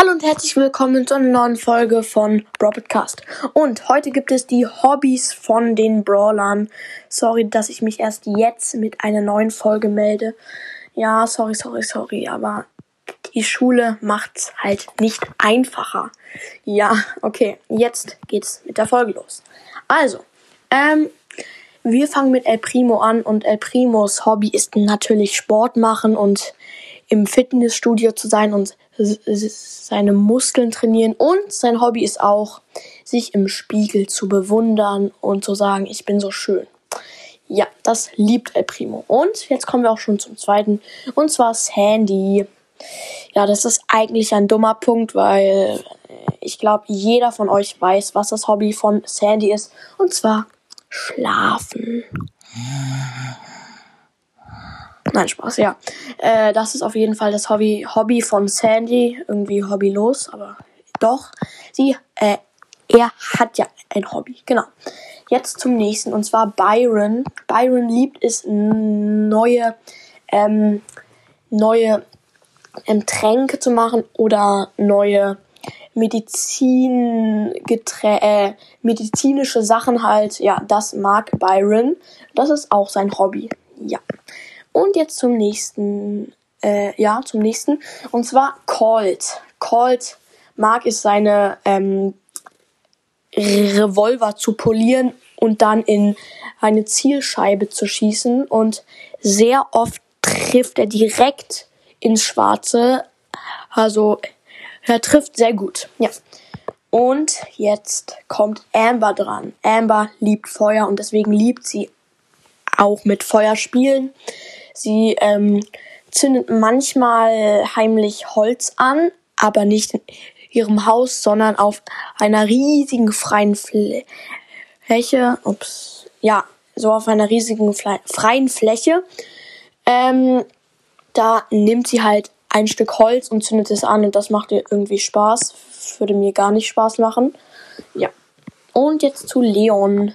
Hallo und herzlich willkommen zu einer neuen Folge von Broadcast. Und heute gibt es die Hobbys von den Brawlern. Sorry, dass ich mich erst jetzt mit einer neuen Folge melde. Ja, sorry, sorry, sorry, aber die Schule macht's halt nicht einfacher. Ja, okay, jetzt geht's mit der Folge los. Also, ähm, wir fangen mit El Primo an und El Primos Hobby ist natürlich Sport machen und im Fitnessstudio zu sein und seine Muskeln trainieren und sein Hobby ist auch, sich im Spiegel zu bewundern und zu sagen, ich bin so schön. Ja, das liebt El Primo. Und jetzt kommen wir auch schon zum zweiten, und zwar Sandy. Ja, das ist eigentlich ein dummer Punkt, weil ich glaube, jeder von euch weiß, was das Hobby von Sandy ist, und zwar schlafen. Nein, Spaß, ja. Äh, das ist auf jeden Fall das Hobby, Hobby von Sandy. Irgendwie hobbylos, aber doch. Sie, äh, er hat ja ein Hobby, genau. Jetzt zum nächsten, und zwar Byron. Byron liebt es, neue, ähm, neue ähm, Tränke zu machen oder neue Medizin, äh, medizinische Sachen halt. Ja, das mag Byron. Das ist auch sein Hobby. Ja. Und jetzt zum nächsten, äh, ja, zum nächsten. Und zwar Colt. Colt mag es seine ähm, Revolver zu polieren und dann in eine Zielscheibe zu schießen. Und sehr oft trifft er direkt ins Schwarze. Also er trifft sehr gut. Ja. Und jetzt kommt Amber dran. Amber liebt Feuer und deswegen liebt sie auch mit Feuer spielen. Sie ähm, zündet manchmal heimlich Holz an, aber nicht in ihrem Haus, sondern auf einer riesigen freien Fläche. Ups, ja, so auf einer riesigen freien Fläche. Ähm, da nimmt sie halt ein Stück Holz und zündet es an und das macht ihr irgendwie Spaß. Würde mir gar nicht Spaß machen. Ja. Und jetzt zu Leon.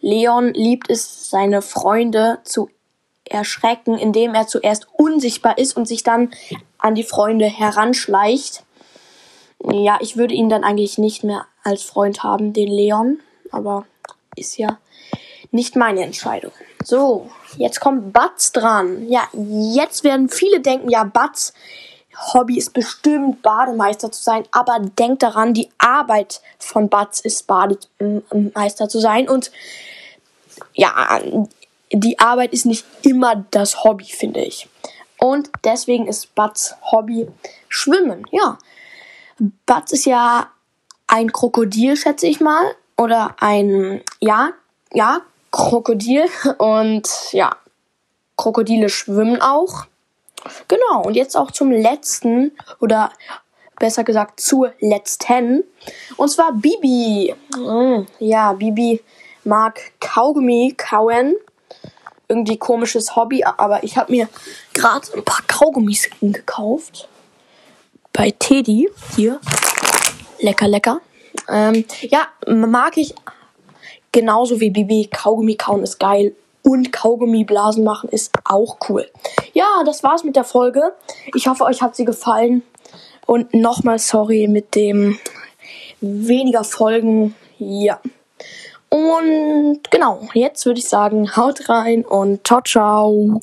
Leon liebt es, seine Freunde zu erschrecken, indem er zuerst unsichtbar ist und sich dann an die Freunde heranschleicht. Ja, ich würde ihn dann eigentlich nicht mehr als Freund haben, den Leon, aber ist ja nicht meine Entscheidung. So, jetzt kommt Batz dran. Ja, jetzt werden viele denken, ja, Batz Hobby ist bestimmt Bademeister zu sein, aber denkt daran, die Arbeit von Batz ist Bademeister zu sein und ja, die Arbeit ist nicht immer das Hobby, finde ich. Und deswegen ist Bats Hobby Schwimmen. Ja. Bats ist ja ein Krokodil, schätze ich mal. Oder ein, ja, ja, Krokodil. Und ja, Krokodile schwimmen auch. Genau. Und jetzt auch zum letzten, oder besser gesagt zur letzten. Und zwar Bibi. Hm, ja, Bibi mag Kaugummi kauen irgendwie komisches Hobby, aber ich habe mir gerade ein paar Kaugummis gekauft. Bei Teddy. Hier. Lecker, lecker. Ähm, ja, mag ich genauso wie Bibi. Kaugummi kauen ist geil. Und Kaugummiblasen machen ist auch cool. Ja, das war's mit der Folge. Ich hoffe, euch hat sie gefallen. Und nochmal sorry mit dem weniger Folgen. Ja. Und genau, jetzt würde ich sagen, haut rein und ciao, ciao.